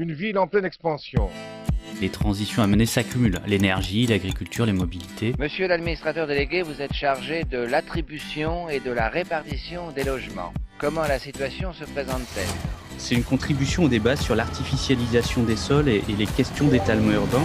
une ville en pleine expansion. Les transitions à mener s'accumulent, l'énergie, l'agriculture, les mobilités. Monsieur l'administrateur délégué, vous êtes chargé de l'attribution et de la répartition des logements. Comment la situation se présente-t-elle? C'est une contribution au débat sur l'artificialisation des sols et, et les questions d'étalement urbain.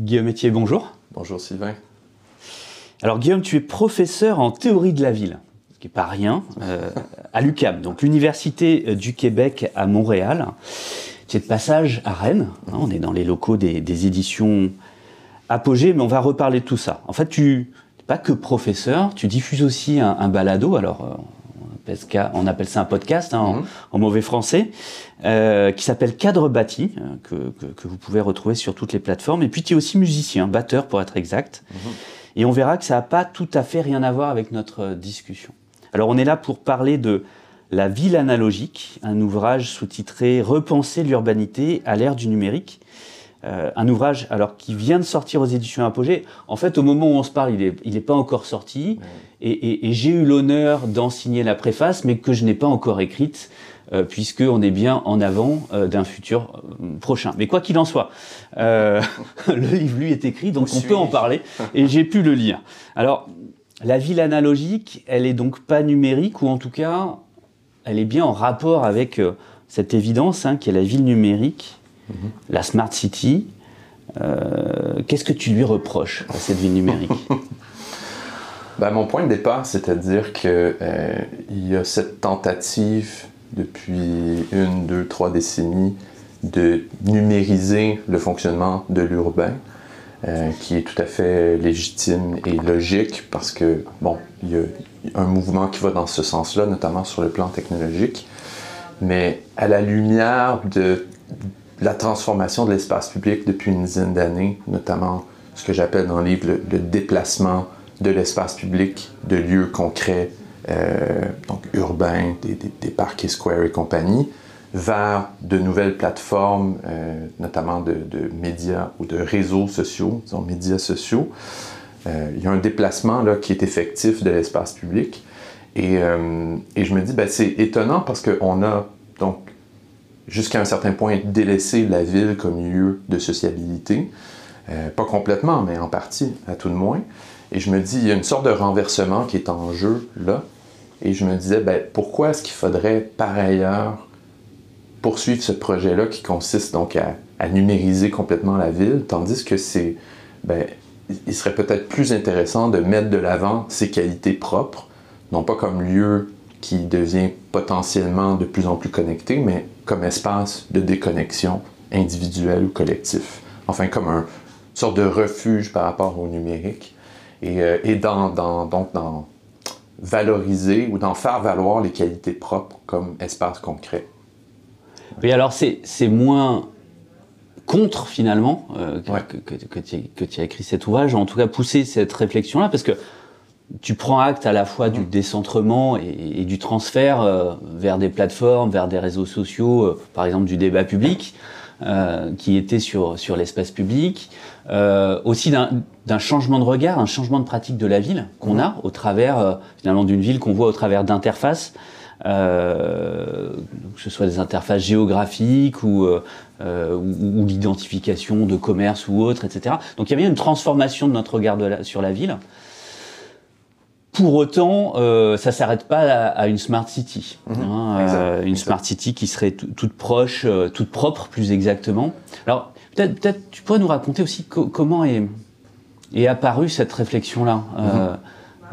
Guillaume Etier, bonjour. Bonjour Sylvain. Alors Guillaume, tu es professeur en théorie de la ville, ce qui n'est pas rien, euh, à l'UQAM, donc l'Université du Québec à Montréal. Tu es de passage à Rennes, hein, on est dans les locaux des, des éditions Apogée, mais on va reparler de tout ça. En fait, tu n'es pas que professeur, tu diffuses aussi un, un balado, alors euh, on appelle, ça, un podcast hein, en, en mauvais français, euh, qui s'appelle Cadre bâti, euh, que, que, que vous pouvez retrouver sur toutes les plateformes. Et puis tu es aussi musicien, batteur pour être exact. Et on verra que ça n'a pas tout à fait rien à voir avec notre euh, discussion. Alors on est là pour parler de La ville analogique, un ouvrage sous-titré Repenser l'urbanité à l'ère du numérique. Euh, un ouvrage alors qui vient de sortir aux éditions Apogée. En fait, au moment où on se parle, il n'est il est pas encore sorti. Et, et- et j'ai eu l'honneur d'en signer la préface, mais que je n'ai pas encore écrite, euh, puisqu'on est bien en avant euh, d'un futur euh, prochain. Mais quoi qu'il en soit, le livre, lui, est écrit, donc Où on peut en parler, et j'ai pu le lire. Alors, la ville analogique, elle est donc pas numérique, ou en tout cas, elle est bien en rapport avec cette évidence hein, qui est la ville numérique, la smart city. Euh, Qu'est-ce que tu lui reproches à cette ville numérique? Ben, mon point de départ, c'est-à-dire que euh, y a cette tentative depuis une, deux, trois décennies de numériser le fonctionnement de l'urbain, euh, qui est tout à fait légitime et logique parce que, bon, il y a un mouvement qui va dans ce sens-là, notamment sur le plan technologique. Mais à la lumière de la transformation de l'espace public depuis une dizaine d'années, notamment ce que j'appelle dans le livre le, déplacement de l'espace public de lieux concrets, euh, donc urbains, des, parcs et squares et compagnie, vers de nouvelles plateformes, euh, notamment de, médias ou de réseaux sociaux, disons médias sociaux. Euh, il y a un déplacement là, qui est effectif de l'espace public. Et, et je me dis, ben, c'est étonnant parce qu'on a donc jusqu'à un certain point délaissé la ville comme lieu de sociabilité. Euh, pas complètement, mais en partie, à tout de moins. Et je me dis, il y a une sorte de renversement qui est en jeu là. Et je me disais, ben, pourquoi est-ce qu'il faudrait par ailleurs poursuivre ce projet-là qui consiste donc à, à numériser complètement la ville, tandis que c'est, ben, il serait peut-être plus intéressant de mettre de l'avant ses qualités propres, non pas comme lieu qui devient potentiellement de plus en plus connecté, mais comme espace de déconnexion individuelle ou collectif. Enfin, comme un une sorte de refuge par rapport au numérique. Et, euh, et dans, dans- donc dans valoriser ou d'en faire valoir les qualités propres comme espace concret. Oui, alors c'est moins contre finalement euh, que, Ouais. que, que- que tu as écrit cet ouvrage, en tout cas pousser cette réflexion-là, parce que tu prends acte à la fois du décentrement et, et du transfert euh, vers des plateformes, vers des réseaux sociaux, euh, par exemple du débat public, euh, qui était sur, sur l'espace public, euh, aussi d'un changement de regard, un changement de pratique de la ville qu'on a au travers finalement d'une ville qu'on voit au travers d'interfaces, euh, que ce soit des interfaces géographiques ou, euh, euh, ou, ou l'identification de commerce ou autre, etc. Donc il y a bien une transformation de notre regard de la- sur la ville. Pour autant, euh, ça s'arrête pas à, à une smart city, hein, Exact, euh, une smart city qui serait tout- toute proche, euh, toute propre, plus exactement. Alors, Peut-être peut tu pourrais nous raconter aussi comment est, est apparue cette réflexion-là. Euh,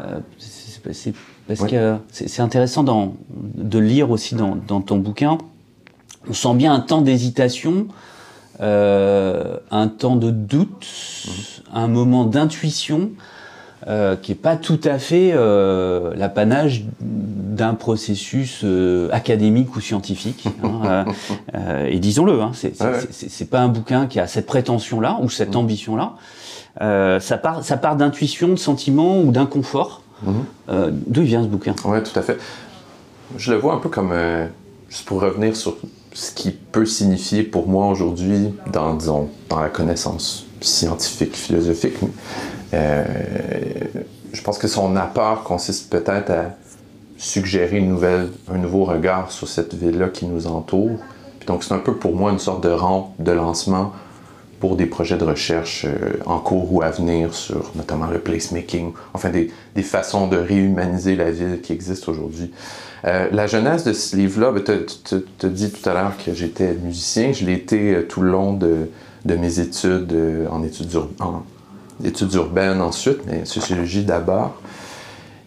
mhm. c'est parce que c'est intéressant dans, de lire aussi dans, dans, ton bouquin. On sent bien un temps d'hésitation, un temps de doute, mhm. un moment d'intuition. Euh, qui n'est pas tout à fait euh, l'apanage d'un processus euh, académique ou scientifique. Hein, et disons-le, hein, c'est pas un bouquin qui a cette prétention-là ou cette mmh. ambition-là. ça part, ça part d'intuition, de sentiment ou d'inconfort. Mmh. D'où vient ce bouquin? Oui, tout à fait. Je le vois un peu comme, juste pour revenir sur ce qui peut signifier pour moi aujourd'hui dans, disons, dans la connaissance scientifique, philosophique. Euh, je pense que son apport consiste peut-être à suggérer une nouvelle, un nouveau regard sur cette ville-là qui nous entoure. donc c'est un peu pour moi une sorte de rampe de lancement pour des projets de recherche euh, en cours ou à venir sur notamment le placemaking, enfin des, façons de réhumaniser la ville qui existent aujourd'hui. Euh, la jeunesse de ce livre-là, ben, tu te dis tout à l'heure que j'étais musicien, je l'ai été tout le long de mes études en études urbaines études urbaines ensuite, mais sociologie d'abord.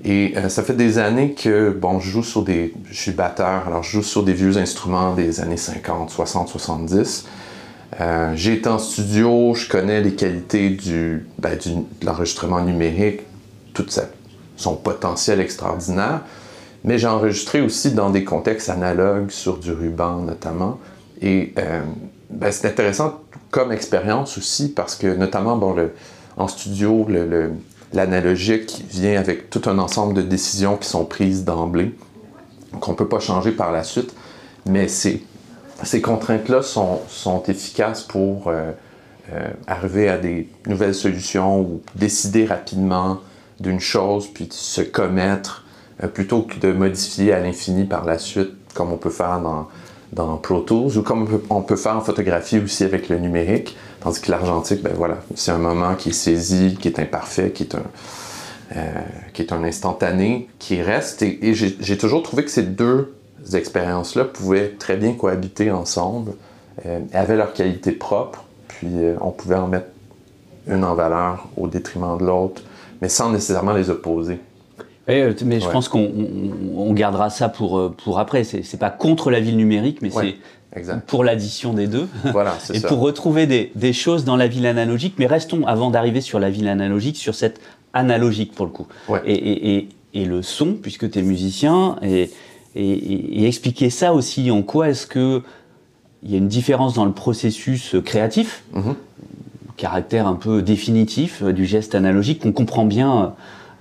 Et euh, ça fait des années que, bon, je joue sur des... Je suis batteur, alors je joue sur des vieux instruments des années 50, 60, 70. j'ai été en studio, je connais les qualités du, ben, du de l'enregistrement numérique, tout son potentiel extraordinaire, mais j'ai enregistré aussi dans des contextes analogues, sur du ruban notamment. Et euh, ben, c'est intéressant comme expérience aussi parce que notamment, bon, le, en studio, l'analogique vient avec tout un ensemble de décisions qui sont prises d'emblée, qu'on ne peut pas changer par la suite, mais ces, contraintes-là sont, efficaces pour euh, euh, arriver à des nouvelles solutions ou décider rapidement d'une chose, puis se commettre, euh, plutôt que de modifier à l'infini par la suite, comme on peut faire dans Pro Tools, ou comme on peut faire en photographie aussi avec le numérique. Tandis que l'argentique, ben voilà, c'est un moment qui est saisi, qui est imparfait, qui est un, euh, instantané, qui reste. Et, j'ai toujours trouvé que ces deux expériences-là pouvaient très bien cohabiter ensemble, euh, avaient leur qualité propre, puis euh, on pouvait en mettre une en valeur au détriment de l'autre, mais sans nécessairement les opposer. Mais je pense qu'on gardera ça pour, pour après. C'est pas contre la ville numérique, mais c'est pour l'addition des deux. Voilà, et pour retrouver des, des, choses dans la ville analogique. Mais restons, avant d'arriver sur la ville analogique, sur cette analogique pour le coup. Et, et, et, et, le son, puisque tu es musicien, et, et, expliquer ça aussi. En quoi est-ce que il y a une différence dans le processus créatif, mm-hmm. caractère un peu définitif euh, du geste analogique qu'on comprend bien euh,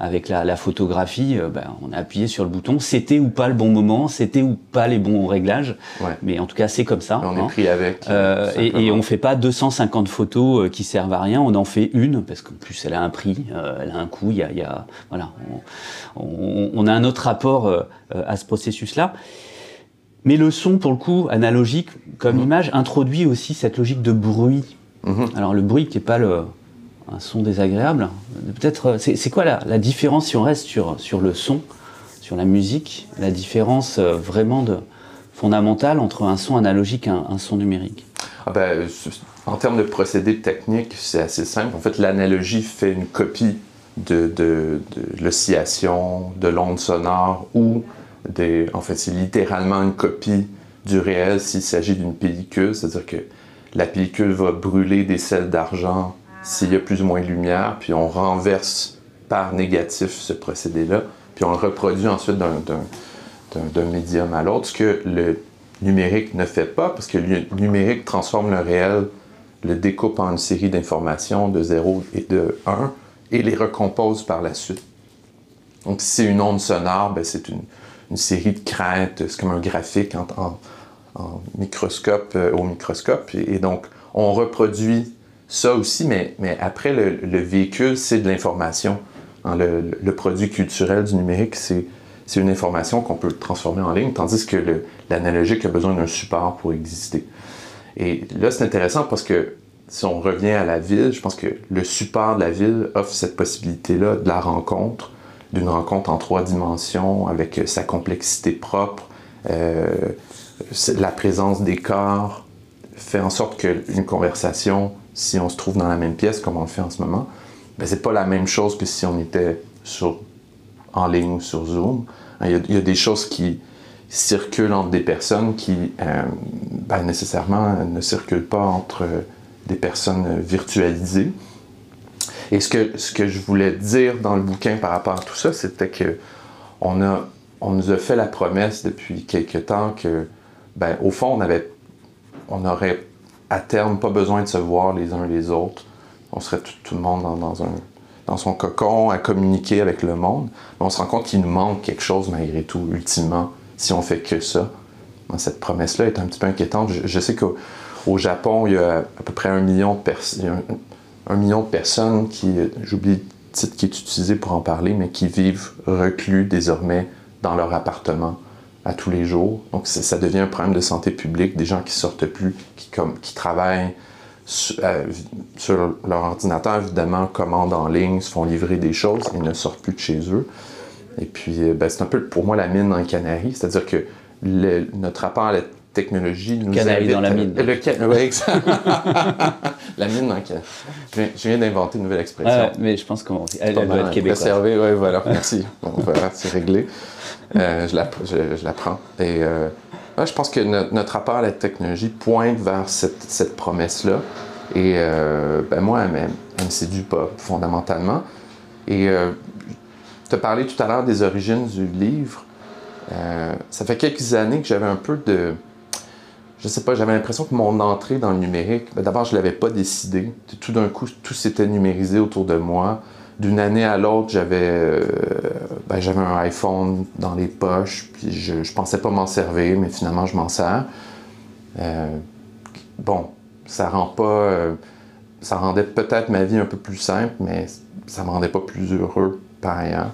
avec la, photographie, euh, ben, on a appuyé sur le bouton, c'était ou pas le bon moment, c'était ou pas les bons réglages, mais en tout cas c'est comme ça. On est hein. pris avec. Euh, et, et, on fait pas 250 photos euh, qui servent à rien, on en fait une parce qu'en plus elle a un prix, elle a un coût, il y a, y a, voilà, on, on, a un autre rapport à ce processus-là. Mais le son, pour le coup, analogique, comme mhm. image, introduit aussi cette logique de bruit. Mhm. Alors le bruit qui n'est pas le, un son désagréable. Peut-être, euh, c'est quoi la, différence si on reste sur, sur le son, sur la musique, la différence euh, vraiment fondamentale entre un son analogique et un, son numérique? Ah ben, En termes de procédé technique, c'est assez simple. En fait, l'analogie fait une copie de, l'oscillation, de l'onde sonore ou en fait, c'est littéralement une copie du réel s'il s'agit d'une pellicule, c'est-à-dire que la pellicule va brûler des sels d'argent s'il y a plus ou moins de lumière, puis on renverse par négatif ce procédé-là, puis on le reproduit ensuite d'un médium à l'autre, ce que le numérique ne fait pas, parce que le numérique transforme le réel, le découpe en une série d'informations de 0 et de 1, et les recompose par la suite. Donc si c'est une onde sonore, ben, c'est une, série de crêtes, c'est comme un graphique en, microscope euh, au microscope, et donc on reproduit ça aussi, mais, mais après, le, véhicule, c'est de l'information. Hein, le, produit culturel du numérique, c'est, une information qu'on peut transformer en ligne, tandis que l'analogique a besoin d'un support pour exister. Et là, c'est intéressant parce que si on revient à la ville, je pense que le support de la ville offre cette possibilité-là de la rencontre, d'une rencontre en trois dimensions avec sa complexité propre, euh, la présence des corps, fait en sorte qu'une conversation, si on se trouve dans la même pièce comme on le fait en ce moment, ben, c'est pas la même chose que si on était en ligne ou sur Zoom. Il y, a, des choses qui circulent entre des personnes qui euh, ben, nécessairement ne circulent pas entre des personnes virtualisées. Et ce que, ce que je voulais dire dans le bouquin par rapport à tout ça, c'était que on, a, on nous a fait la promesse depuis quelque temps que, ben, au fond, on avait, on aurait à terme pas besoin de se voir les uns les autres. On serait tout, le monde dans, son cocon à communiquer avec le monde. On se rend compte qu'il nous manque quelque chose malgré tout, ultimement, si on fait que ça. Cette promesse-là est un petit peu inquiétante. Je, sais qu'au au Japon, il y a à peu près un million de personnes un million de personnes qui, j'oublie le titre qui est utilisé pour en parler, mais qui vivent reclus désormais dans leur appartement à tous les jours. Donc ça devient un problème de santé publique, des gens qui sortent plus, qui, comme, qui travaillent sur, euh, sur leur ordinateur, évidemment, commandent en ligne, se font livrer des choses et ne sortent plus de chez eux. Et puis, euh, ben, c'est un peu pour moi la mine dans les Canaries, c'est-à-dire que notre rapport à la technologie nous Canaries dans la mine. À, le, la mine dans le je, je viens d'inventer une nouvelle expression. Ah, mais je pense qu'on elle, elle doit être québécoise. Oui, voilà, merci. Bon, voilà, c'est réglé. Euh, je, la, je, je, la, prends. Et euh, ouais, je pense que notre, notre, rapport à la technologie pointe vers cette, cette promesse-là. Et euh, ben moi, elle, elle me séduit pas fondamentalement. Et tu as parlé tout à l'heure des origines du livre. Ça fait quelques années que j'avais un peu de. Je sais pas, j'avais l'impression que mon entrée dans le numérique, ben d'abord, je l'avais pas décidé. Tout d'un coup, tout s'était numérisé autour de moi. D'une année à l'autre, j'avais euh, ben, j'avais un iPhone dans les poches, puis je, je pensais pas m'en servir, mais finalement, je m'en sers. Euh, bon, ça rend pas. Euh, ça rendait peut-être ma vie un peu plus simple, mais ça me rendait pas plus heureux par ailleurs.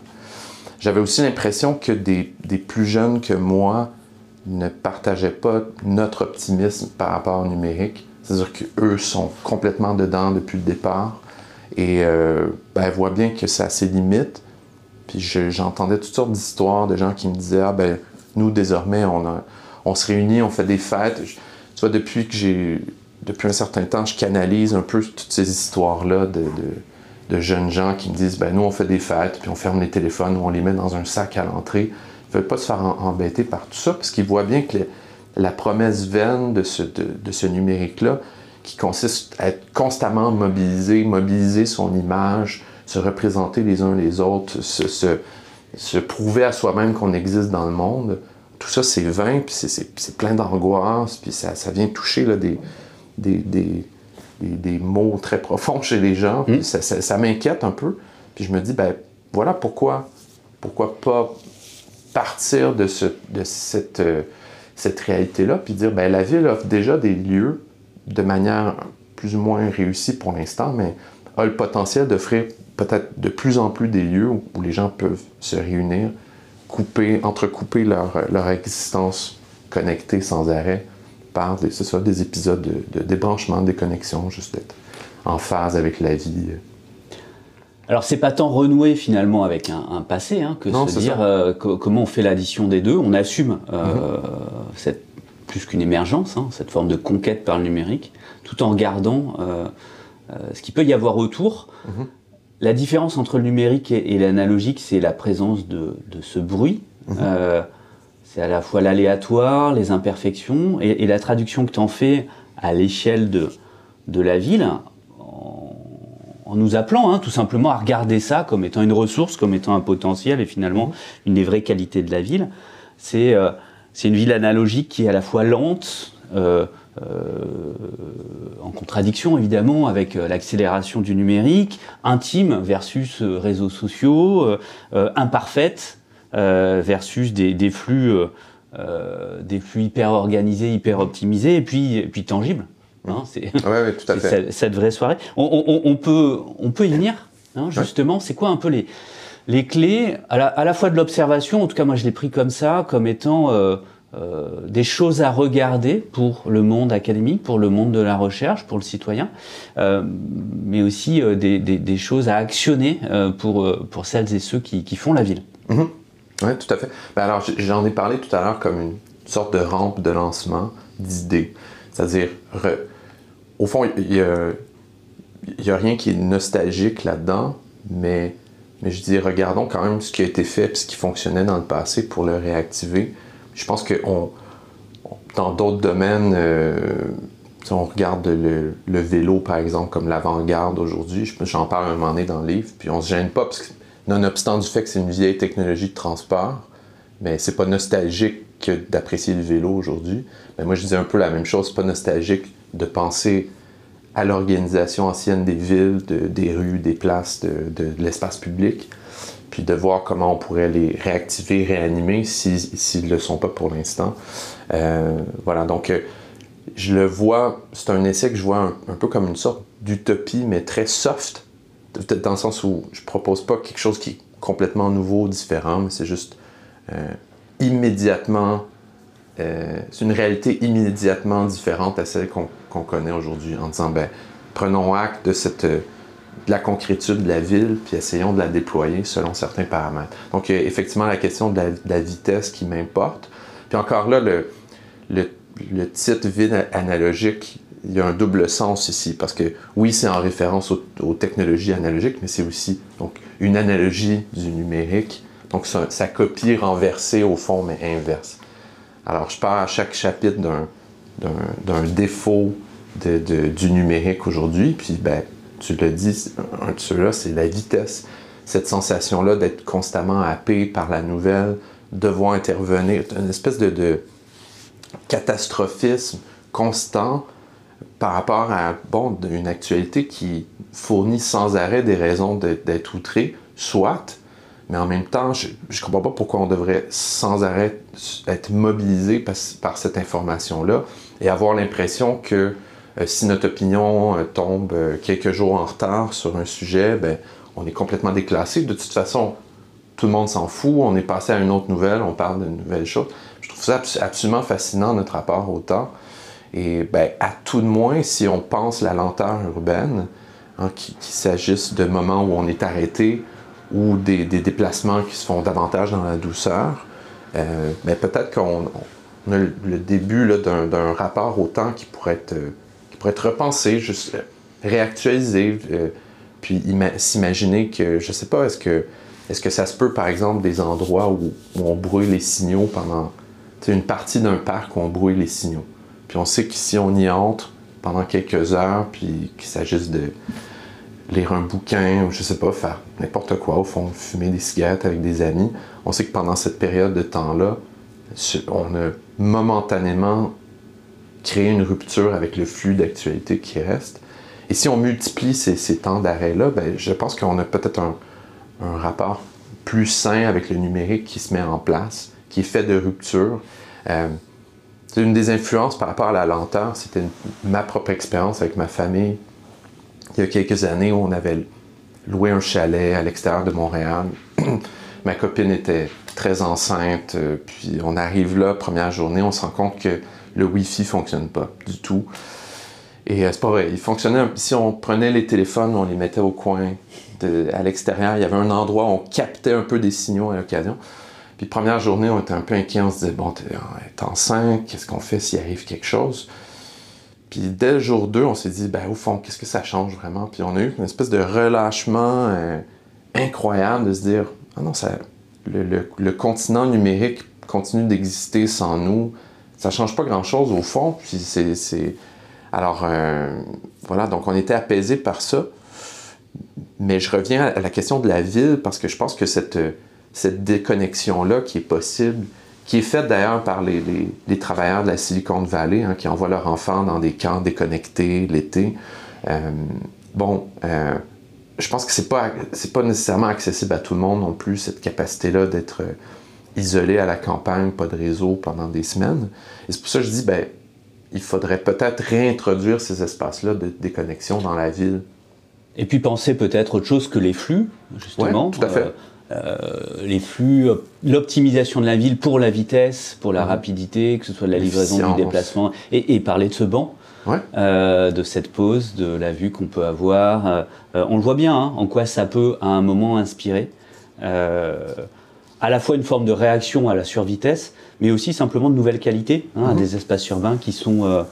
J'avais aussi l'impression que des, des, plus jeunes que moi ne partageaient pas notre optimisme par rapport au numérique. C'est-à-dire qu'eux sont complètement dedans depuis le départ et euh, ben, bien que ça a ses limites. Puis j'entendais toutes sortes d'histoires de gens qui me disaient Ah ben, nous désormais, on, se réunit, on fait des fêtes. Tu vois, depuis un certain temps, je canalise un peu toutes ces histoires-là de, de de jeunes gens qui me disent ben nous on fait des fêtes puis on ferme les téléphones ou on les met dans un sac à l'entrée. Veulent pas se faire embêter par tout ça parce qu'ils voient bien que les, la promesse vaine de ce, de, de ce numérique-là, qui consiste à être constamment mobilisé, mobiliser son image, se représenter les uns les autres, se, se, se prouver à soi-même qu'on existe dans le monde, tout ça c'est vain, puis c'est plein d'angoisse, puis ça, ça, vient toucher là, des, des, des des, des, mots très profonds chez les gens. Mmh. Ça, ça, ça m'inquiète un peu. Puis je me dis, ben voilà pourquoi, pourquoi pas partir de, ce, euh, cette réalité-là, puis dire, ben la ville offre déjà des lieux de manière plus ou moins réussie pour l'instant, mais a le potentiel d'offrir peut-être de plus en plus des lieux où, les gens peuvent se réunir, couper, entrecouper leur, existence connectée sans arrêt par des, ça, des épisodes de, de débranchement, de déconnexion, juste être en phase avec la vie. Alors c'est pas tant renouer finalement avec un, un passé hein, que non, se dire euh, que, comment on fait l'addition des deux. On assume euh, mm -hmm. cette plus qu'une émergence, hein, cette forme de conquête par le numérique, tout en gardant euh, ce qu'il peut y avoir autour. Mm -hmm. La différence entre le numérique et, et l'analogique, c'est la présence de, de, ce bruit. Mm -hmm. c'est à la fois l'aléatoire, les imperfections, et, et, la traduction que tu en fais à l'échelle de, de la ville, en nous appelant hein, tout simplement à regarder ça comme étant une ressource, comme étant un potentiel et finalement une des vraies qualités de la ville. C'est euh, une ville analogique qui est à la fois lente, euh, euh, en contradiction évidemment avec l'accélération du numérique, intime versus réseaux sociaux, imparfaite versus des, des flux, des flux hyper organisés, hyper optimisés et puis, et puis tangibles. Hein, c'est ouais, ouais. Cette, cette, vraie soirée. On, on, on, peut, on peut y venir, hein, justement. Ouais. C'est quoi un peu les, les clés, à la, à la fois de l'observation, en tout cas moi je l'ai pris comme ça, comme étant euh, euh, des choses à regarder pour le monde académique, pour le monde de la recherche, pour le citoyen, euh, mais aussi des, des, des, choses à actionner pour, pour celles et ceux qui, qui font la ville. Mmh. Oui, tout à fait. Ben alors j'en ai parlé tout à l'heure comme une sorte de rampe de lancement d'idées C'est-à-dire, au fond, il n'y a, rien qui est nostalgique là-dedans, mais, je dis, regardons quand même ce qui a été fait et ce qui fonctionnait dans le passé pour le réactiver. Je pense que dans d'autres domaines, euh, si on regarde le, vélo, par exemple, comme l'avant-garde aujourd'hui, j'en parle un moment donné dans le livre, puis on se gêne pas, parce que nonobstant du fait que c'est une vieille technologie de transport, mais c'est pas nostalgique que d'apprécier le vélo aujourd'hui. Mais moi, je dis un peu la même chose, c'est pas nostalgique de penser à l'organisation ancienne des villes, des rues, des places, de, l'espace public, puis de voir comment on pourrait les réactiver, réanimer s'ils ne le sont pas pour l'instant. Euh, voilà, donc euh, je le vois, c'est un essai que je vois un, peu comme une sorte d'utopie, mais très soft, dans le sens où je propose pas quelque chose qui est complètement nouveau, différent, mais c'est juste euh, immédiatement, c'est une réalité immédiatement différente à celle qu'on connaît aujourd'hui, en disant, ben, prenons acte de cette de la concrétude de la ville, puis essayons de la déployer selon certains paramètres. Donc, effectivement la question de la vitesse qui m'importe. Puis encore là, le, titre vide analogique, il y a un double sens ici, parce que oui, c'est en référence aux, technologies analogiques, mais c'est aussi donc, une analogie du numérique. Donc, sa copie renversée au fond, mais inverse. Alors, je parle à chaque chapitre d'un défaut de, du numérique aujourd'hui, puis ben, tu le dis, un de ceux-là, c'est la vitesse. Cette sensation-là d'être constamment happé par la nouvelle, devoir intervenir, une espèce de catastrophisme constant par rapport à une actualité qui fournit sans arrêt des raisons d'être outré, soit, mais en même temps, je ne comprends pas pourquoi on devrait sans arrêt être mobilisé par, cette information-là et avoir l'impression que euh, si notre opinion euh, tombe euh, quelques jours en retard sur un sujet, ben, on est complètement déclassé. De toute façon, tout le monde s'en fout, on est passé à une autre nouvelle, on parle d'une nouvelle chose. Je trouve ça absolument fascinant, notre rapport au temps. Et ben, à tout de moins, si on pense la lenteur urbaine, hein, qu'il s'agisse de moments où on est arrêté ou des, déplacements qui se font davantage dans la douceur, euh, ben, peut-être qu'on a le début d'un rapport au temps qui pourrait être, être repensé, juste euh, réactualisé, euh, puis s'imaginer que, je sais pas, est-ce que est-ce que ça se peut, par exemple, des endroits où, on brûle les signaux pendant une partie d'un parc où on brûle les signaux? Puis on sait que si on y entre pendant quelques heures, puis qu'il s'agisse de lire un bouquin, ou je sais pas, faire n'importe quoi, au fumer des cigarettes avec des amis, on sait que pendant cette période de temps-là, on a momentanément créé une rupture avec le flux d'actualité qui reste. Et si on multiplie ces, temps d'arrêt-là, ben, je pense qu'on a peut-être un, un rapport plus sain avec le numérique qui se met en place, qui est fait de rupture. Euh, une des influences par rapport à la lenteur, c'était ma propre expérience avec ma famille. Il y a quelques années où on avait loué un chalet à l'extérieur de Montréal. ma copine était très enceinte, euh, puis on arrive là, première journée, on se rend compte que le Wi-Fi fonctionne pas du tout. Et euh, c'est pas vrai, il fonctionnait, si on prenait les téléphones, on les mettait au coin à l'extérieur, il y avait un endroit où on captait un peu des signaux à l'occasion. Puis première journée, on était un peu inquiet, on se disait, bon, t'es enceinte, qu'est-ce qu'on fait s'il arrive quelque chose? Puis dès le jour 2, on s'est dit, ben au fond, qu'est-ce que ça change vraiment? Puis on a eu une espèce de relâchement euh, incroyable de se dire, ah non, ça, le, continent numérique continue d'exister sans nous. Ça change pas grand-chose au fond. Puis c'est... Alors, euh, voilà, donc on était apaisé par ça. Mais je reviens à la question de la ville parce que je pense que cette, cette déconnexion-là qui est possible, qui est faite d'ailleurs par les, les, travailleurs de la Silicon Valley hein, qui envoient leurs enfants dans des camps déconnectés l'été. Euh, bon, euh, je pense que c'est pas pas nécessairement accessible à tout le monde non plus cette capacité-là d'être euh, isolé à la campagne, pas de réseau pendant des semaines. Et c'est pour ça que je dis ben il faudrait peut-être réintroduire ces espaces-là de déconnexion dans la ville et puis penser peut-être autre chose que les flux, justement. tout à fait. Euh, les flux, l'optimisation de la ville pour la vitesse, pour la mhm. rapidité, que ce soit de la livraison, du déplacement, et, parler de ce banc, euh, de cette pause, de la vue qu'on peut avoir. on le voit bien, hein, en quoi ça peut à un moment inspirer à la fois une forme de réaction à la survitesse, mais aussi simplement de nouvelles qualités, hein, mhm. des espaces urbains qui sont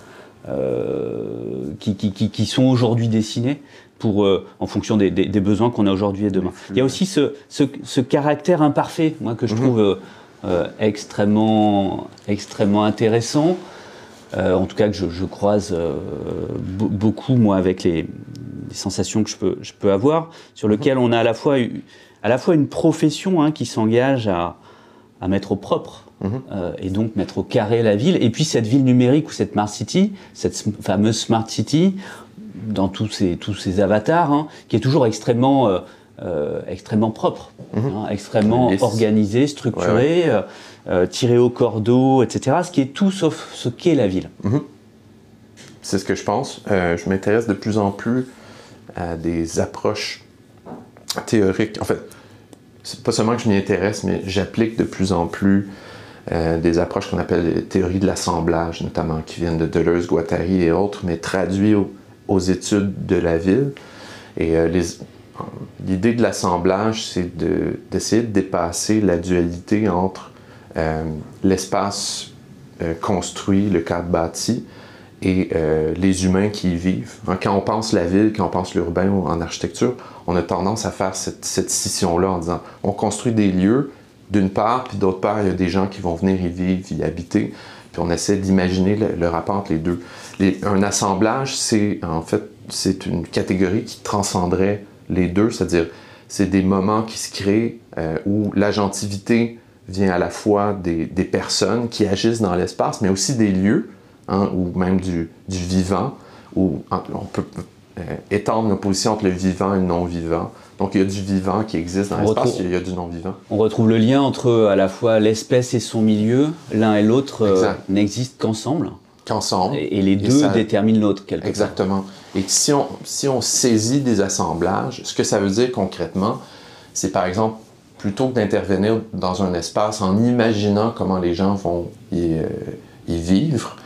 qui, qui, qui, qui, sont aujourd'hui dessinés pour, en fonction des, des, des besoins qu'on a aujourd'hui et demain. Il y a aussi ce, ce, ce caractère imparfait, moi, que je trouve extrêmement, extrêmement intéressant. Euh, en tout cas que je, je croise euh, beaucoup moi avec les, les, sensations que je peux, je peux avoir, sur lequel on a à la fois, à la fois une profession hein, qui s'engage à, à, mettre au propre mmh. euh, et donc mettre au carré la ville, et puis cette ville numérique ou cette Smart City, cette fameuse Smart City, dans tous ces, tous ces avatars, hein, qui est toujours extrêmement euh, extrêmement propre, mmh. hein, extrêmement organisé, structuré, ouais, ouais. Euh, tiré au cordeau, etc. Ce qui est tout sauf ce qu'est la ville. Mmh. C'est ce que je pense. Euh, je m'intéresse de plus en plus à des approches théoriques. En fait, c'est pas seulement que je m'y intéresse, mais j'applique de plus en plus euh, des approches qu'on appelle les théories de l'assemblage, notamment, qui viennent de Deleuze, Guattari et autres, mais traduits aux, aux études de la ville. Et euh, l'idée de l'assemblage, c'est de, d'essayer de dépasser la dualité entre euh, l'espace euh, construit, le cadre bâti, et les humains qui y vivent. Hein, quand on pense la ville, quand on pense l'urbain en architecture, on a tendance à faire cette, cette scission-là en disant on construit des lieux, d'une part, puis d'autre part, il y a des gens qui vont venir y vivre, y habiter, puis on essaie d'imaginer le, rapport entre les deux. Les, un assemblage, c'est en fait c'est une catégorie qui transcenderait les deux, c'est-à-dire c'est des moments qui se créent euh, où l'agentivité vient à la fois des, des, personnes qui agissent dans l'espace, mais aussi des lieux, hein, ou même du, du, vivant, où on peut euh, étendre l'opposition entre le vivant et le non-vivant. Donc il y a du vivant qui existe dans l'espace, il y a du non-vivant. On retrouve le lien entre à la fois l'espèce et son milieu, l'un et l'autre euh, n'existent qu'ensemble. Qu'ensemble. Et, et, les deux ça... déterminent l'autre quelque Exactement. part. Et si on, si on saisit des assemblages, ce que ça veut dire concrètement, c'est par exemple, plutôt que d'intervenir dans un espace en imaginant comment les gens vont y, euh, y vivre,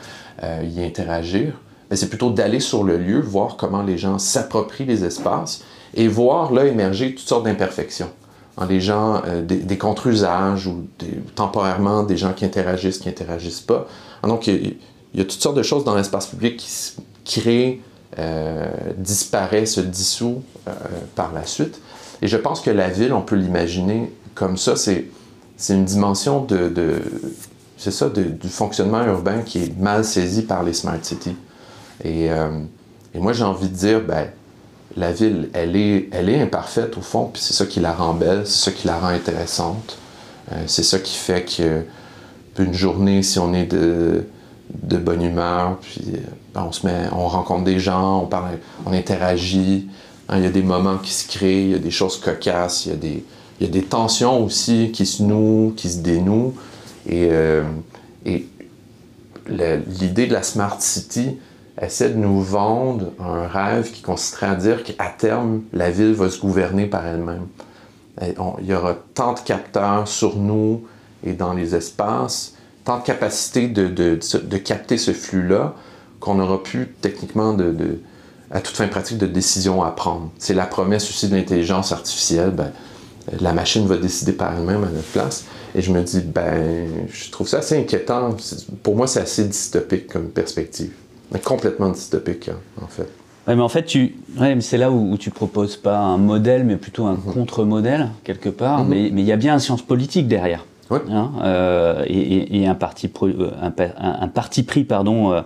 euh, y interagir, c'est plutôt d'aller sur le lieu, voir comment les gens s'approprient les espaces et voir là émerger toutes sortes d'imperfections. Hein, les gens, euh, des, des contre-usages ou des, temporairement des gens qui interagissent, qui interagissent pas. Hein, donc, il il y, a toutes sortes de choses dans l'espace public qui créent euh, disparaît, se dissout euh, par la suite. Et je pense que la ville, on peut l'imaginer comme ça, c'est une dimension de, de c'est ça, de, du fonctionnement urbain qui est mal saisi par les smart cities. Et, euh, moi, j'ai envie de dire, ben, la ville, elle est, elle est imparfaite au fond, puis c'est ça qui la rend belle, c'est ça qui la rend intéressante. C'est ça qui fait que une journée, si on est de, de bonne humeur, puis on se met, on rencontre des gens, on parle, on interagit. Hein, il y a des moments qui se créent, il y a des choses cocasses, il y a des, il y a des tensions aussi qui se nouent, qui se dénouent. Et, euh, et l'idée de la Smart City essaie de nous vendre un rêve qui consisterait à dire qu'à terme, la ville va se gouverner par elle-même. Il y aura tant de capteurs sur nous et dans les espaces, tant de capacité de, de, de capter ce flux-là, qu'on n'aura plus techniquement de, de, à toute fin pratique de décision à prendre. C'est la promesse aussi de l'intelligence artificielle. Ben, la machine va décider par elle-même à notre place. Et je me dis, ben, je trouve ça assez inquiétant. Pour moi, c'est assez dystopique comme perspective. Complètement dystopique, en fait. Ouais, mais en fait, tu... ouais, c'est là où, tu proposes pas un modèle, mais plutôt un mmh. contre-modèle, quelque part. Mmh. Mais il y a bien une science politique derrière. Hein, euh, et, et, un, parti euh, un, un, parti pris, pardon, euh,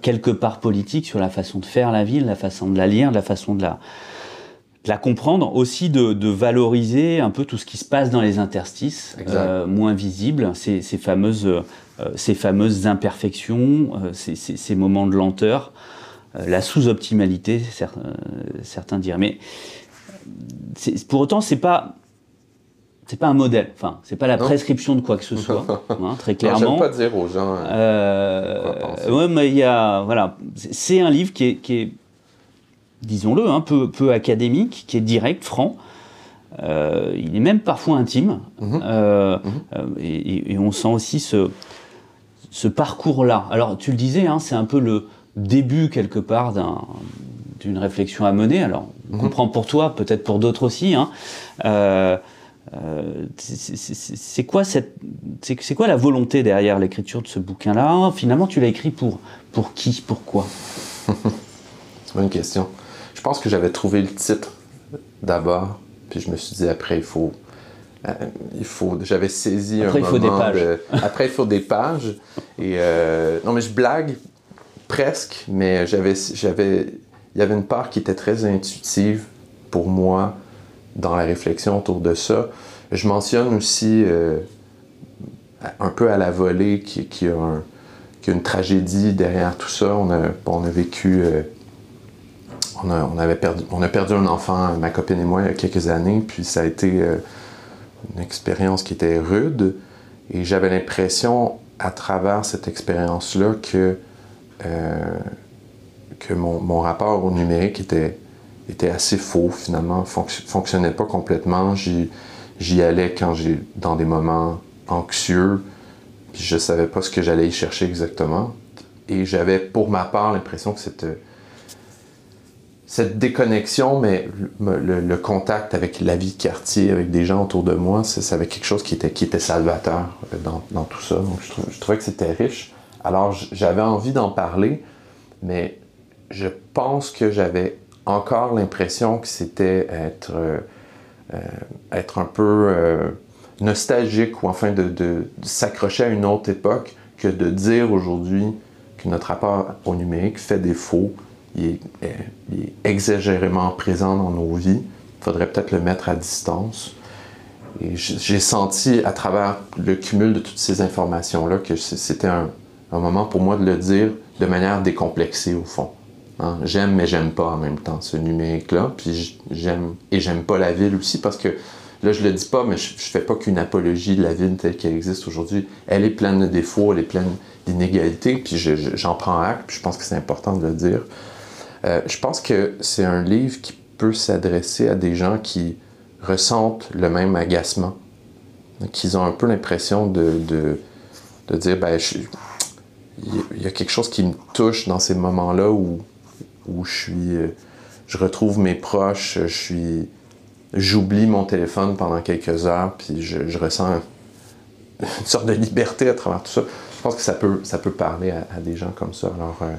quelque part politique sur la façon de faire la ville, la façon de la lire, la façon de la, de la comprendre, aussi de, de, valoriser un peu tout ce qui se passe dans les interstices, euh, moins visibles, ces, ces fameuses, euh, ces fameuses imperfections, euh, ces, ces, ces, moments de lenteur, la sous-optimalité, certains, certains diraient. Mais pour autant, c'est pas c'est pas un modèle, enfin, c'est pas la prescription de quoi que ce soit, hein, très clairement. Non, pas dire aux gens. Euh, ouais, mais il y a, voilà, c'est un livre qui est, qui est disons-le, un hein, peu, peu académique, qui est direct, franc. Euh, il est même parfois intime, mmh. Euh, mmh. Et, et, on sent aussi ce, ce parcours-là. Alors, tu le disais, hein, c'est un peu le début quelque part d'une réflexion à mener. Alors, on mmh. comprend pour toi, peut-être pour d'autres aussi. Hein. Euh, c'est quoi, cette, c'est quoi la volonté derrière l'écriture de ce bouquin-là? Finalement, tu l'as écrit pour, pour qui? Pourquoi? C'est une question. Je pense que j'avais trouvé le titre d'abord, puis je me suis dit après, il faut. Euh, il faut j'avais saisi après, un il faut moment des pages. de- après il faut des pages et euh, non mais je blague presque mais j'avais j'avais il y avait une part qui était très intuitive pour moi dans la réflexion autour de ça. Je mentionne aussi euh, un peu à la volée qui, qui a une tragédie derrière tout ça. On a vécu euh, on a, on avait perdu, on a perdu un enfant, ma copine et moi, il y a quelques années, puis ça a été euh, une expérience qui était rude. Et j'avais l'impression, à travers cette expérience-là, que, euh, que mon, mon rapport au numérique était, était assez faux, finalement, fonc- fonctionnait pas complètement. J'y, allais quand j'ai dans des moments anxieux, puis je savais pas ce que j'allais y chercher exactement. Et j'avais, pour ma part, l'impression que c'était cette déconnexion, mais le, contact avec la vie de quartier, avec des gens autour de moi, ça avait quelque chose qui était, qui était salvateur euh, dans, dans tout ça. Donc, je, trou- je trouvais que c'était riche. Alors, j'avais envie d'en parler, mais je pense que j'avais encore l'impression que c'était être, euh, être un peu euh, nostalgique ou enfin de, s'accrocher à une autre époque que de dire aujourd'hui que notre rapport au numérique fait défaut, il est, euh, exagérément présent dans nos vies. Il faudrait peut-être le mettre à distance. Et j'ai senti à travers le cumul de toutes ces informations-là que c'était un moment pour moi de le dire de manière décomplexée au fond. Hein, J'aime mais j'aime pas en même temps ce numérique-là. Puis j'aime et j'aime pas la ville aussi parce que là je le dis pas, mais je, fais pas qu'une apologie de la ville telle qu'elle existe aujourd'hui. Elle est pleine de défauts, elle est pleine d'inégalités. Puis je- je- j'en prends acte. Puis je pense que c'est important de le dire. Euh, je pense que c'est un livre qui peut s'adresser à des gens qui ressentent le même agacement, qu'ils ont un peu l'impression de, de, de dire, ben, il y a quelque chose qui me touche dans ces moments-là où, où je suis, euh, je retrouve mes proches, je suis, j'oublie mon téléphone pendant quelques heures, puis je, je ressens une sorte de liberté à travers tout ça. Je pense que ça peut, ça peut parler à, des gens comme ça. Alors, euh,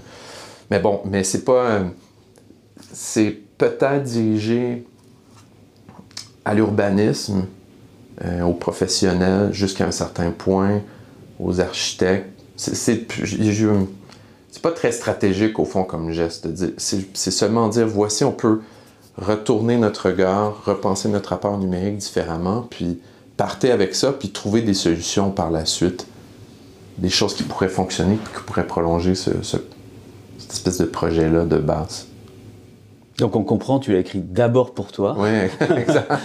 mais bon, mais c'est pas. c'est peut-être dirigé à l'urbanisme, euh, aux professionnels jusqu'à un certain point, aux architectes. C'est, c'est, pas très stratégique au fond comme geste. C'est, seulement dire voici, on peut retourner notre regard, repenser notre rapport numérique différemment, puis partez avec ça, puis trouver des solutions par la suite, des choses qui pourraient fonctionner, puis qui pourraient prolonger ce, ce- cette espèce de projet-là de base. Donc on comprend, tu l'as écrit d'abord pour toi. Oui, exact.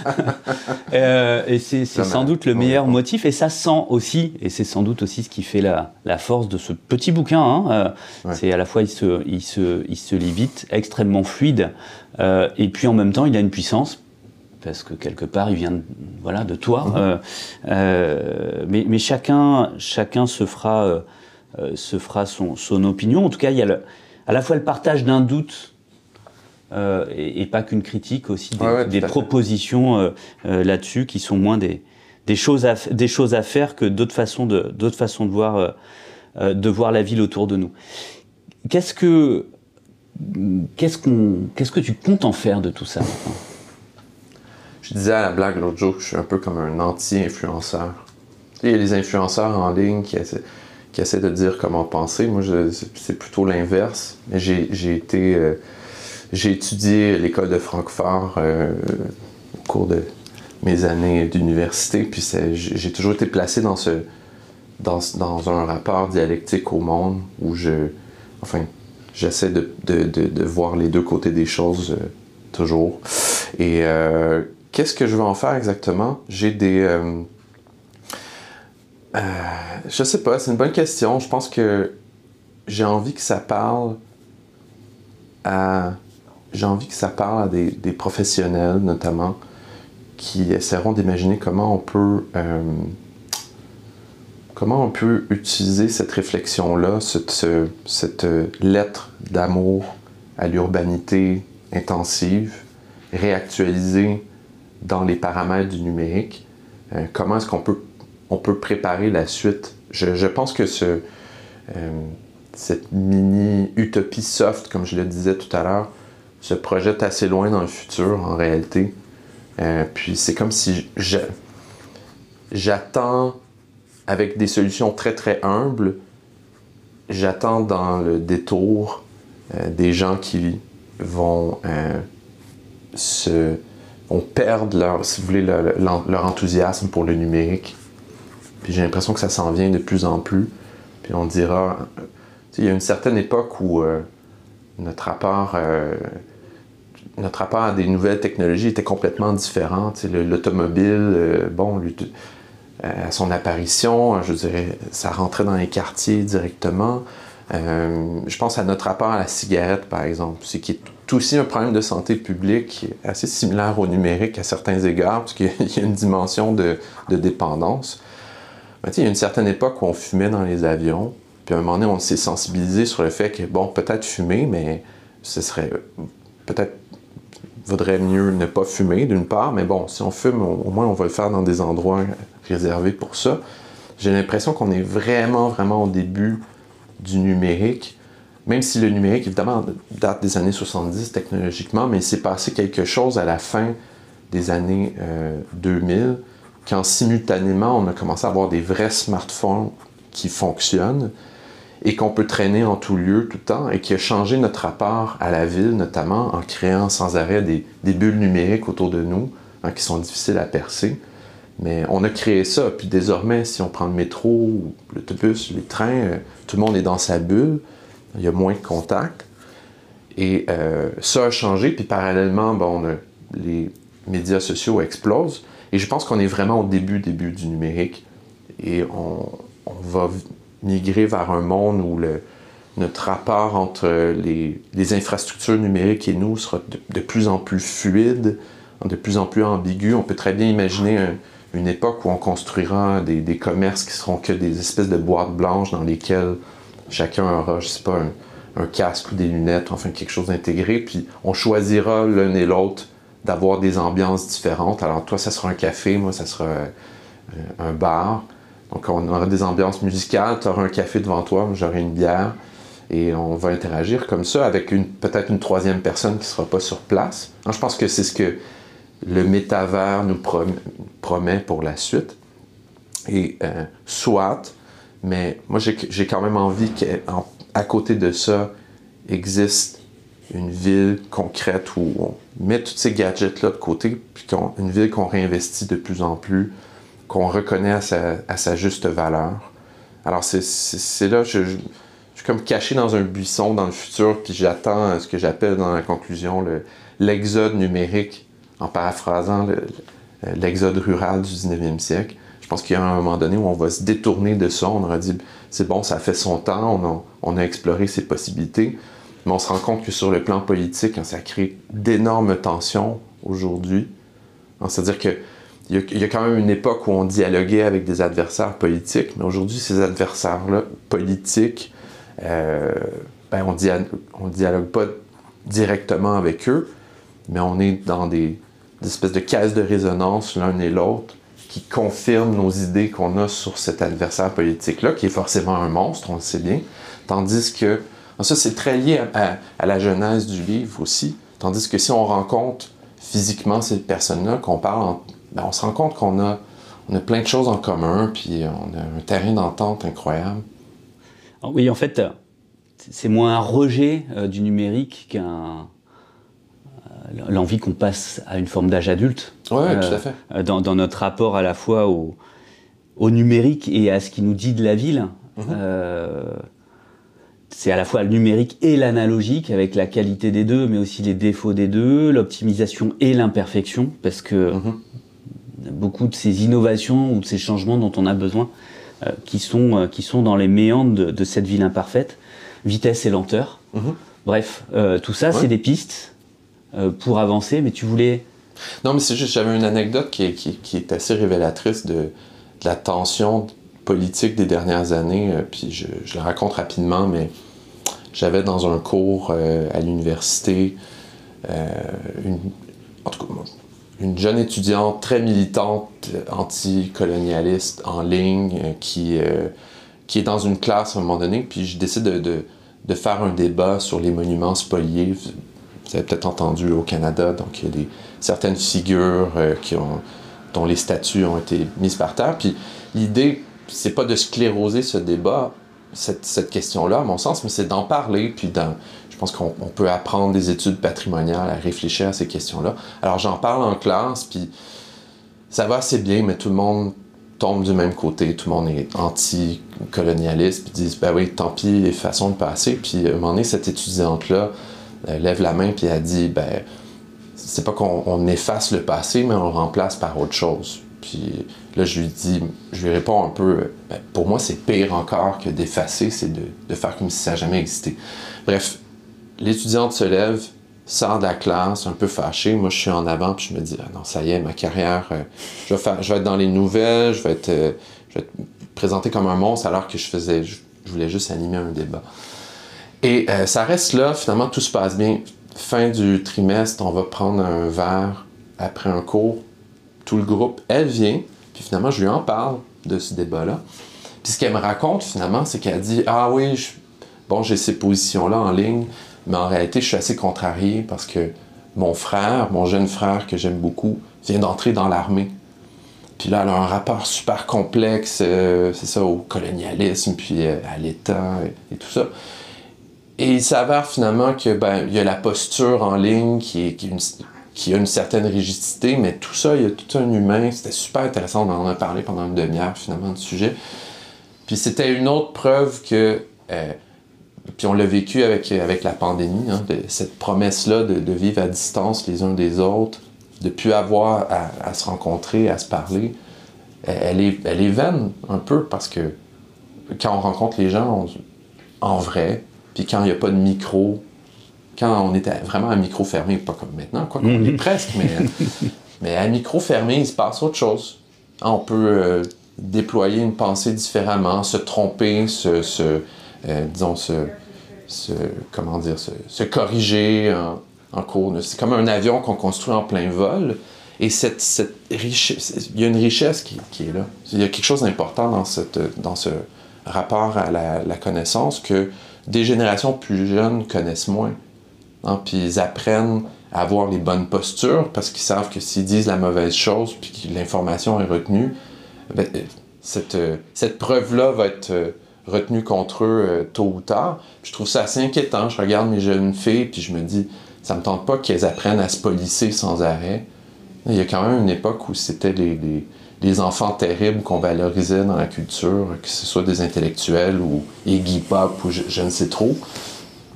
Euh, et c'est sans doute le meilleur motif, et ça sent aussi, et c'est sans doute aussi ce qui fait la, la force de ce petit bouquin. hein. Euh, Ouais. C'est à la fois, il se, il, se, il se lit vite, extrêmement fluide, euh, et puis en même temps, il a une puissance, parce que quelque part, il vient de, voilà, de toi. Mhm. Euh, euh, mais, mais chacun, chacun se fera, euh, euh, se fera son, son opinion. En tout cas, il y a le- à la fois le partage d'un doute. Euh, et, et pas qu'une critique aussi des, Ouais, ouais, propositions euh, euh, là-dessus qui sont moins des, des, choses, à, des choses à faire que d'autres façons de, d'autres façons de voir, de voir la ville autour de nous. Qu'est-ce que, qu'est-ce qu'on, qu'est-ce que tu comptes en faire de tout ça maintenant Je disais à la blague l'autre jour que je suis un peu comme un anti-influenceur. Il y a les influenceurs en ligne qui essaient, qui essaient de dire comment penser. Moi, je- c'est- plutôt l'inverse. J'ai j'ai été. J'ai étudié l'école de Francfort euh, au cours de mes années d'université. Puis j'ai toujours été placé dans ce. Dans, dans un rapport dialectique au monde où je. Enfin, j'essaie de, de- de- voir les deux côtés des choses euh, toujours. Et euh, qu'est-ce que je vais en faire exactement? J'ai des. je sais pas, c'est une bonne question. Je pense que j'ai envie que ça parle à. J'ai envie que ça parle à des, professionnels, notamment, qui essaieront d'imaginer comment on peut. euh, comment on peut utiliser cette réflexion-là, cette, ce- cette euh, lettre d'amour à l'urbanité intensive, réactualisée dans les paramètres du numérique, euh, comment est-ce qu'on peut, on peut préparer la suite? Je, pense que ce, cette mini-utopie soft, comme je le disais tout à l'heure, se projette assez loin dans le futur en réalité. puis c'est comme si j'attends avec des solutions très très humbles, j'attends dans le détour des gens qui vont se vont perdre leur, si vous voulez, leur, enthousiasme pour le numérique. Puis j'ai l'impression que ça s'en vient de plus en plus. Puis on dira, il y a une certaine époque où euh, notre rapport, euh, notre rapport à des nouvelles technologies était complètement différent. L'automobile, euh, bon, à son apparition, je dirais, ça rentrait dans les quartiers directement. je pense à notre rapport à la cigarette, par exemple, ce qui est aussi un problème de santé publique assez similaire au numérique à certains égards, parce qu'il y a une dimension de, dépendance. il y a une certaine époque où on fumait dans les avions, puis à un moment donné, on s'est sensibilisé sur le fait que, bon, peut-être fumer, mais ce serait. Peut-être vaudrait mieux ne pas fumer, d'une part, mais bon, si on fume, au moins on va le faire dans des endroits réservés pour ça. J'ai l'impression qu'on est vraiment, vraiment au début du numérique même si le numérique, évidemment, date des années 70 technologiquement, mais il s'est passé quelque chose à la fin des années 2000, euh, quand simultanément, on a commencé à avoir des vrais smartphones qui fonctionnent et qu'on peut traîner en tout lieu tout le temps et qui a changé notre rapport à la ville, notamment en créant sans arrêt des, bulles numériques autour de nous hein, qui sont difficiles à percer. Mais on a créé ça, puis désormais, si on prend le métro, l'autobus, les trains, euh, tout le monde est dans sa bulle il y a moins de contacts. Et euh, ça a changé, puis parallèlement, les médias sociaux explosent. Et je pense qu'on est vraiment au début, début du numérique. Et on, va migrer vers un monde où le, notre rapport entre les, infrastructures numériques et nous sera de, plus en plus fluide, de plus en plus ambigu. On peut très bien imaginer une époque où on construira des, des, commerces qui seront que des espèces de boîtes blanches dans lesquelles Chacun aura, je sais pas, un, casque ou des lunettes, enfin quelque chose d'intégré, puis on choisira l'un et l'autre d'avoir des ambiances différentes. Alors toi, ça sera un café, moi, ça sera euh, un bar. Donc on aura des ambiances musicales, tu auras un café devant toi, j'aurai une bière, et on va interagir comme ça avec peut-être une troisième personne qui ne sera pas sur place. je pense que c'est ce que le métavers nous promet pour la suite. Et euh, soit mais moi, j'ai quand même envie qu'à côté de ça existe une ville concrète où on met tous ces gadgets-là de côté, puis une ville qu'on réinvestit de plus en plus, qu'on reconnaît à sa, juste valeur. Alors, c'est là, je, je, suis comme caché dans un buisson dans le futur, puis j'attends ce que j'appelle dans la conclusion l'exode numérique, en paraphrasant l'exode rural du 19e siècle. Je pense qu'il y a un moment donné où on va se détourner de ça. On aura dit, c'est bon, ça fait son temps, on a, exploré ses possibilités. Mais on se rend compte que sur le plan politique, hein, ça crée d'énormes tensions aujourd'hui. Hein, c'est-à-dire qu'il y, a quand même une époque où on dialoguait avec des adversaires politiques, mais aujourd'hui, ces adversaires-là politiques, euh, ben, on ne dialogue pas directement avec eux, mais on est dans des espèces de caisses de résonance l'un et l'autre qui confirme nos idées qu'on a sur cet adversaire politique-là, qui est forcément un monstre, on le sait bien. Tandis que, ça c'est très lié à, la genèse du livre aussi, tandis que si on rencontre physiquement ces personnes-là, qu'on parle, ben, on se rend compte qu'on a, on a plein de choses en commun, puis on a un terrain d'entente incroyable. Oui, en fait, c'est moins un rejet euh, du numérique qu'un l'envie qu'on passe à une forme d'âge adulte. Ouais, tout à fait. Euh, dans, notre rapport à la fois au, numérique et à ce qui nous dit de la ville. Mhm. Euh, c'est à la fois le numérique et l'analogique, avec la qualité des deux, mais aussi les défauts des deux, l'optimisation et l'imperfection, parce que mhm. Beaucoup de ces innovations ou de ces changements dont on a besoin, euh, qui, sont, qui sont dans les méandres de, cette ville imparfaite, vitesse et lenteur. Mhm. Bref, tout ça, c'est des pistes euh, pour avancer, mais tu voulais... Non, mais c'est juste, j'avais une anecdote qui est, qui, est assez révélatrice de, la tension politique des dernières années, euh, puis je, je, la raconte rapidement, mais j'avais dans un cours euh, à l'université une, en tout cas, une jeune étudiante très militante, anticolonialiste en ligne, euh, qui, euh, qui est dans une classe à un moment donné, puis je décide de, de, de faire un débat sur les monuments spoliés. Vous, avez peut-être entendu au Canada, donc il y a des, certaines figures euh, qui ont, dont les statues ont été mises par terre. Puis l'idée, c'est pas de scléroser ce débat, cette, cette question-là, à mon sens, mais c'est d'en parler, puis pense qu'on on peut apprendre des études patrimoniales à réfléchir à ces questions-là. Alors j'en parle en classe, puis ça va assez bien, mais tout le monde tombe du même côté, tout le monde est anti-colonialiste, puis disent, ben oui, tant pis, effaçons le passé. Puis à un moment donné, cette étudiante-là euh, lève la main, puis elle dit, ben, c'est pas qu'on on efface le passé, mais on le remplace par autre chose. Puis là, je lui dis, je lui réponds un peu, ben, pour moi, c'est pire encore que d'effacer, c'est de, de faire comme si ça n'a jamais existé. Bref, l'étudiante se lève, sort de la classe, un peu fâchée. Moi, je suis en avant, puis je me dis, ah non, ça y est, ma carrière, euh, je, vais être dans les nouvelles, je vais être, euh, je vais être présenté comme un monstre alors que je faisais, je, voulais juste animer un débat. Et euh, ça reste là, finalement, tout se passe bien. Fin du trimestre, on va prendre un verre après un cours, tout le groupe, elle vient, puis finalement, je lui en parle de ce débat-là. Puis ce qu'elle me raconte, finalement, c'est qu'elle dit, ah oui, bon, j'ai ces positions-là en ligne, mais en réalité, je suis assez contrarié parce que mon frère, mon jeune frère que j'aime beaucoup, vient d'entrer dans l'armée. Puis là, elle a un rapport super complexe, euh, c'est ça, au colonialisme, puis euh, à l'État et, tout ça. Et il s'avère finalement que ben, il y a la posture en ligne qui, est, qui, une- a une certaine rigidité, mais tout ça, il y a tout un humain. C'était super intéressant, on en a parlé pendant une demi-heure finalement du sujet. Puis c'était une autre preuve que euh, puis on l'a vécu avec, avec la pandémie, hein, de- cette promesse-là de, de vivre à distance les uns des autres, de plus avoir à, à se rencontrer, à se parler. Elle, est, elle est vaine un peu parce que quand on rencontre les gens on- en vrai, puis quand il n'y a pas de micro, quand on est à- vraiment à micro fermé, pas comme maintenant, quoi qu'on est presque, mais, mais à micro fermé, il se passe autre chose. On peut euh, déployer une pensée différemment, se tromper, se, se, euh, disons, se, comment dire, se, corriger en, cours. C'est comme un avion qu'on construit en plein vol. Et cette, cette il y a une richesse qui, est là. Il y a quelque chose d'important dans, dans ce rapport à la, la connaissance que des générations plus jeunes connaissent moins. Hein, puis ils apprennent à avoir les bonnes postures parce qu'ils savent que s'ils disent la mauvaise chose puis que l'information est retenue, ben, euh, cette, euh, cette preuve-là va être retenue contre eux euh, tôt ou tard. Puis je trouve ça assez inquiétant. Je regarde mes jeunes filles puis je me dis, ça me tente pas qu'elles apprennent à se polisser sans arrêt. Il y a quand même une époque où c'était les, enfants terribles qu'on valorisait dans la culture, que ce soit des intellectuels ou Iggy Pop ou je, ne sais trop.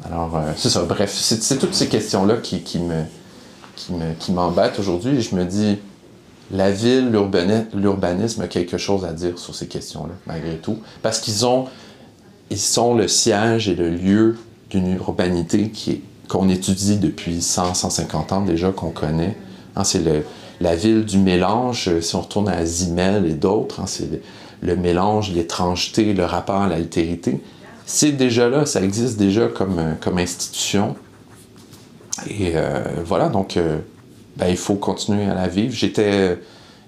Alors, euh, c'est ça. Bref, c'est toutes ces questions-là qui, qui me, qui me- qui m'embêtent aujourd'hui. Et je me dis, la ville, l'urbani- l'urbanisme a quelque chose à dire sur ces questions-là, malgré tout. Parce qu'ils ont, ils sont le siège et le lieu d'une urbanité qui qu'on étudie depuis 100, 150 ans déjà, qu'on connaît. Hein, c'est la ville du mélange. Euh, Si on retourne à Zimmel et d'autres, hein, c'est le, mélange, l'étrangeté, le rapport à l'altérité. C'est déjà là, ça existe déjà comme, euh, institution. Et euh, voilà, donc ben, il faut continuer à la vivre. J'étais.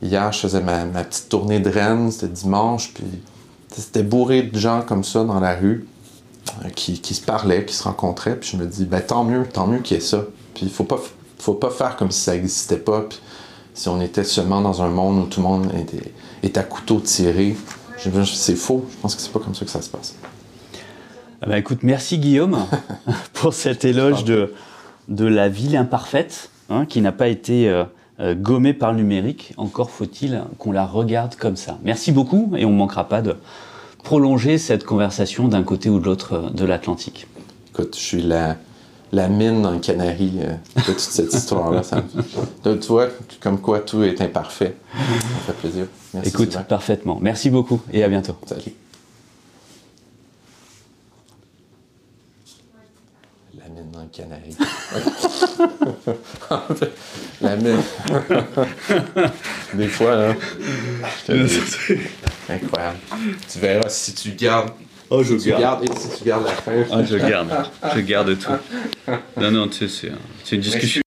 Hier, je faisais ma, ma petite tournée de Rennes, c'était dimanche, puis c'était bourré de gens comme ça dans la rue euh, qui, qui se parlaient, qui se rencontraient, puis je me dis, ben tant mieux, tant mieux qu'il y ait ça. Puis il faut pas, faut pas faire comme si ça n'existait pas, puis si on était seulement dans un monde où tout le monde était, est à couteau tiré. C'est faux, je pense que c'est pas comme ça que ça se passe. Ah bah écoute, merci Guillaume pour cet éloge de, de la ville imparfaite, hein, qui n'a pas été euh, euh, gommée par le numérique. Encore faut-il qu'on la regarde comme ça. Merci beaucoup et on ne manquera pas de prolonger cette conversation d'un côté ou de l'autre euh, de l'Atlantique. Écoute, je suis la, la mine dans le canari euh, de toute cette histoire-là. Me- tu vois, comme quoi tout est imparfait. Ça fait plaisir. Merci. Écoute, Sylvain. parfaitement. Merci beaucoup et à bientôt. Salut. La mine dans le canari. la mine. Des fois, là. dis, Incroyable. Tu verras si tu gardes. Oh, je si tu gardes et si tu gardes la fin. Ah, je garde. Je garde tout. Non, non, tu sais, c'est une discussion.